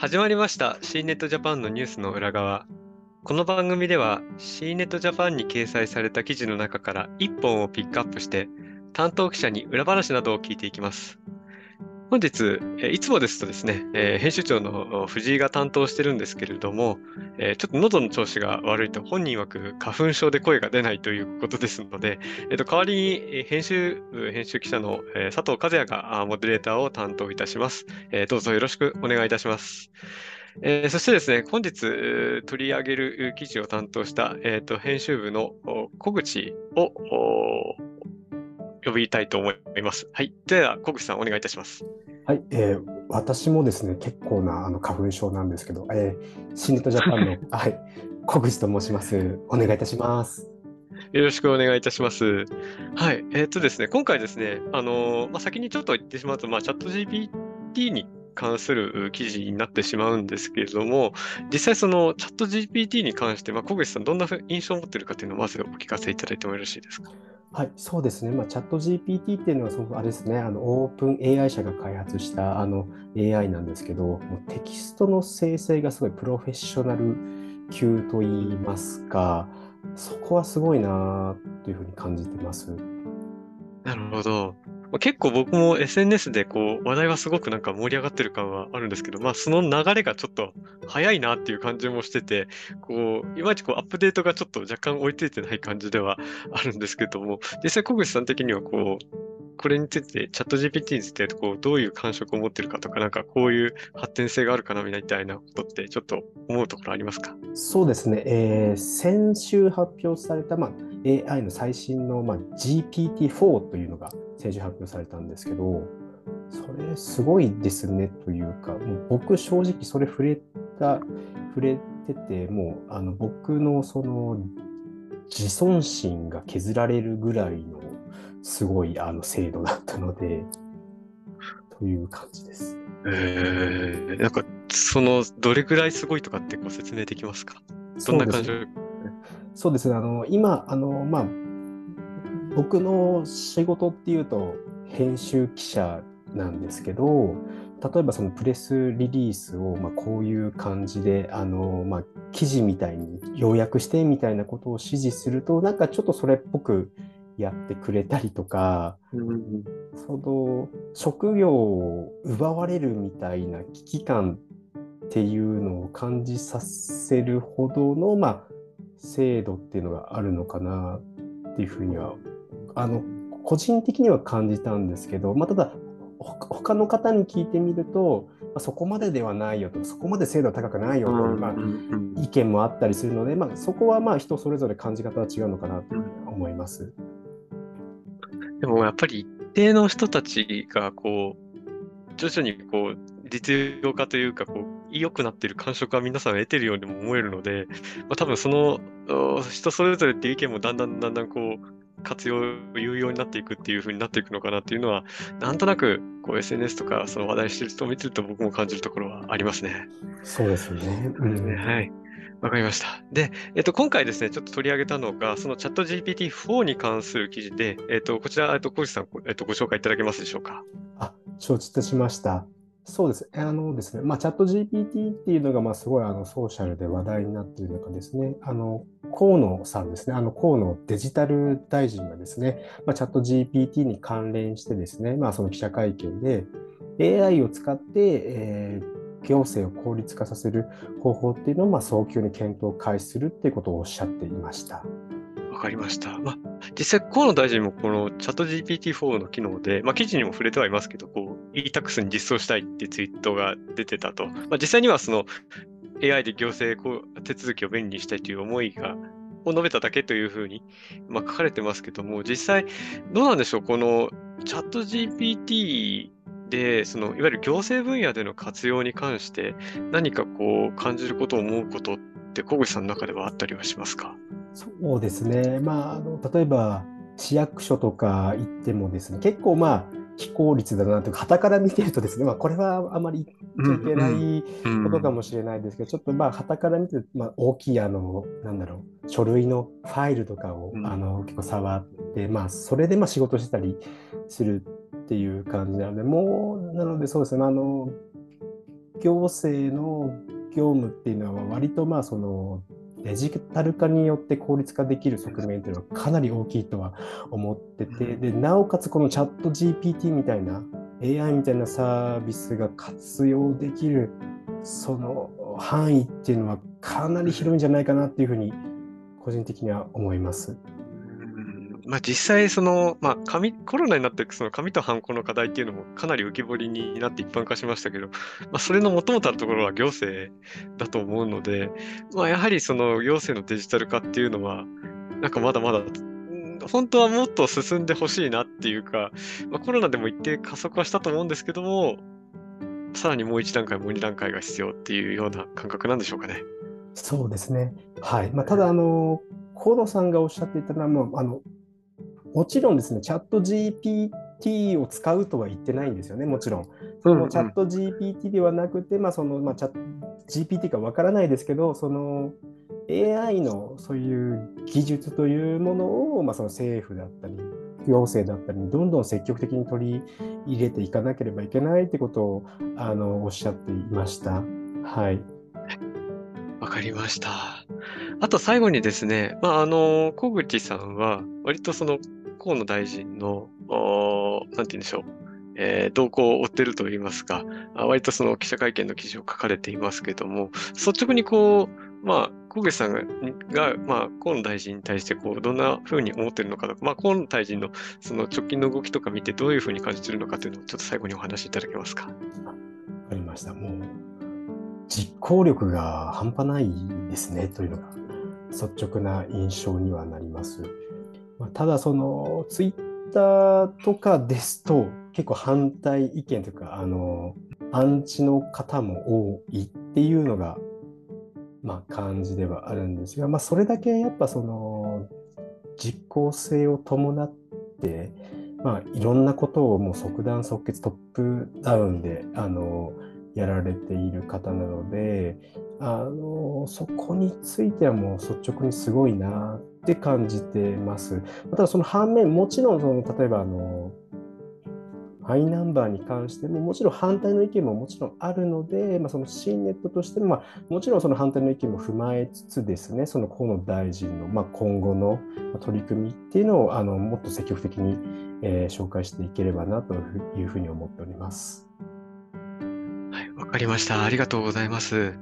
始まりました C ネットジャパンのニュースの裏側。この番組では C ネットジャパンに掲載された記事の中から1本をピックアップして担当記者に裏話などを聞いていきます。本日、いつもですとですね、えー、編集長の藤井が担当してるんですけれども、えー、ちょっと喉の調子が悪いと本人曰く花粉症で声が出ないということですので、えー、と代わりに編集編集記者の佐藤和也がモデレーターを担当いたします。えー、どうぞよろしくお願いいたします。えー、そしてですね、本日取り上げる記事を担当した、えーと、編集部の小口を呼びたいと思います。はい。では、小口さん、お願いいたします。はい、えー、私もですね、結構なあの花粉症なんですけど、えー、シンネットジャパンの、はい、小口と申します。お願いいたします。よろしくお願いいたします。はい、えー、っとですね、今回ですね、あのー、まあ、先にちょっと言ってしまうと、まあ、チャット GPT に関する記事になってしまうんですけれども、実際そのチャット GPT に関して、まあ、小口さん、どんな印象を持っているかというのをまずお聞かせいただいてもよろしいですか？はい、そうですね、まあ、チャット GPT っていうのはその、あれですね、あのオープン AI 社が開発したあの AI なんですけど、もうテキストの生成がすごいプロフェッショナル級といいますか、そこはすごいなというふうに感じてます。なるほど。結構僕も SNS でこう話題はすごくなんか盛り上がってる感はあるんですけど、まあその流れがちょっと早いなっていう感じもしてて、こう、いまいちこうアップデートがちょっと若干追いついてない感じではあるんですけども、実際小口さん的にはこう、これについて、チャット GPT についてこうどういう感触を持ってるかとか、なんかこういう発展性があるかなみたいなことって、ちょっと思うところありますか？そうですね、えー、先週発表された、まあ、AI の最新の、まあ、GPT-4 というのが先週発表されたんですけど、それすごいですねというか、もう僕正直それ触れた、触れてて、もうあの僕のその自尊心が削られるぐらいのすごいあの精度だったので、という感じです。えー、なんかそのどれぐらいすごいとかってご説明できますか？どんな感じ？そうですね、あの今あの、まあ、僕の仕事っていうと編集記者なんですけど例えばそのプレスリリースをまあこういう感じであの、まあ、記事みたいに要約してみたいなことを指示するとなんかちょっとそれっぽくやってくれたりとか、うん、その職業を奪われるみたいな危機感っていうのを感じさせるほどの、まあ、制度っていうのがあるのかなっていうふうにはあの個人的には感じたんですけど、まあ、ただ他の方に聞いてみると、まあ、そこまでではないよとそこまで精度は高くないよという、まあ、意見もあったりするので、まあ、そこはまあ人それぞれ感じ方は違うのかなと思います。でもやっぱり一定の人たちがこう徐々にこう実用化というかこう良くなっている感触は皆さん得てるようにも思えるので、まあ、多分その人それぞれっていう意見もだんだんだんだんこう活用有用になっていくっていう風になっていくのかなっていうのはなんとなくこう SNS とかその話題してる人を見てると僕も感じるところはありますね。そうですね。うん、はい。わかりました。で、えっと、今回ですね、ちょっと取り上げたのが、そのチャット GPT-4 に関する記事で、えっと、こちら、えっと、小石さん、えっと、ご紹介いただけますでしょうか？あ、承知いたしました。そうです。あのですね、まあ、チャット GPT っていうのが、まあ、すごいあのソーシャルで話題になっている中ですね、あの、河野さんですね、あの、河野デジタル大臣がですね、まあ、チャット GPT に関連してですね、まあ、その記者会見で、AI を使って、えー、行政を効率化させる方法っていうのを、まあ、早急に検討を開始するっていうことをおっしゃっていました。わかりました。まあ、実際、河野大臣もこのチャット GPT-4 の機能で、まあ、記事にも触れてはいますけど、こう、e-tax に実装したいってツイートが出てたと。まあ、実際にはその AI で行政手続きを便利にしたいという思いが、を述べただけというふうに、まあ、書かれてますけども、実際、どうなんでしょう、このチャット GPT で、そのいわゆる行政分野での活用に関して、何かこう感じること、思うことって、小口さんの中ではあったりはしますか？そうですね、まあ、あの例えば市役所とか行ってもですね結構まあ非効率だなというか、旗から見てるとですね、まあ、これはあまり言っちゃいけないことかもしれないですけど、ちょっとまあ、旗から見て、まあ、大きいあの、なんだろう、書類のファイルとかを、あの結構触って、まあ、それでまあ仕事してたりするっていう感じなので、もう、なのでそうですね、あの、行政の業務っていうのは割とまあそのデジタル化によって効率化できる側面というのはかなり大きいとは思っててでなおかつこのチャット GPT みたいな AI みたいなサービスが活用できるその範囲っていうのはかなり広いんじゃないかなっていうふうに個人的には思います。まあ、実際その、まあ、紙コロナになってその紙とハンコの課題っていうのもかなり浮き彫りになって一般化しましたけど、まあ、それの元々あるところは行政だと思うので、まあ、やはりその行政のデジタル化っていうのはなんかまだまだ本当はもっと進んでほしいなっていうか、まあ、コロナでも一定加速はしたと思うんですけどもさらにもう一段階もう二段階が必要っていうような感覚なんでしょうかね。そうですね。はい。まあ、ただ、あの、河野さんがおっしゃっていたのは、もう、あの、もちろんですね、チャット GPT を使うとは言ってないんですよね、もちろん。そのチャット GPT ではなくて、まあ、その、まあ、チャット GPT かわからないですけど、その AI のそういう技術というものを、まあ、その政府だったり、行政だったりにどんどん積極的に取り入れていかなければいけないってことをあのおっしゃっていました。はい。わかりました。あと最後にですね、まあ、あの、小口さんは、割とその河野大臣の、なんて言うんでしょう、えー、動向を追ってるといいますか、割とその記者会見の記事を書かれていますけども、率直にこう、まあ、小口さんが、まあ、河野大臣に対してこうどんなふうに思ってるのかとか、まあ、河野大臣のその直近の動きとか見て、どういうふうに感じてるのかというのを、ちょっと最後にお話しいただけますか。わかりました。もう、実行力が半端ないですね、というのが率直な印象にはなります。まあ、ただそのツイッターとかですと結構反対意見というかあのアンチの方も多いっていうのが、まあ、感じではあるんですが、まあ、それだけやっぱその実効性を伴って、まあ、いろんなことをもう即断即決トップダウンであのやられている方なのであのそこについてはもう率直にすごいなって感じてます。ただその反面もちろんその例えばあのマイナンバーに関してももちろん反対の意見ももちろんあるので、まあ、その新ネットとしても、まあ、もちろんその反対の意見も踏まえつつですねその河野大臣の、まあ、今後の取り組みっていうのをあのもっと積極的に、えー、紹介していければなというふうに思っております。わかりました。ありがとうございます。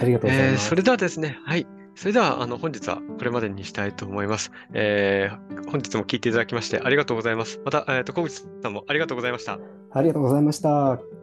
ありがとうございます。えー、それではですね、はい。それでは、あの、本日はこれまでにしたいと思います。えー、本日も聞いていただきましてありがとうございます。また、えっ、ー、と、小口さんもありがとうございました。ありがとうございました。